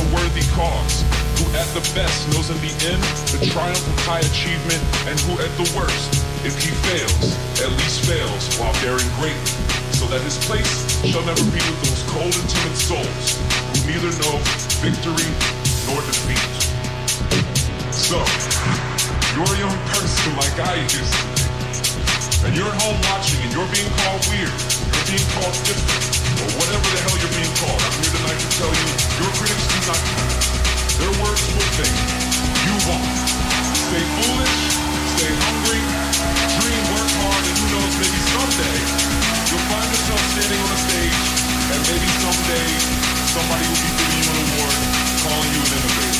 A worthy cause, who at the best knows in the end the triumph of high achievement, and who at the worst, if he fails, at least fails while daring greatly, so that his place shall never be with those cold and timid souls who neither know victory nor defeat. So, you're a young person like I be, and you're at home watching and you're being called weird you're being called different, or whatever the hell you're being called. I'm here tonight to tell you, your critics do not count. Their words will fade. You won't. Stay foolish, stay hungry, dream, work hard, and who knows, maybe someday you'll find yourself standing on a stage, and maybe someday somebody will be giving you an award, calling you an innovator.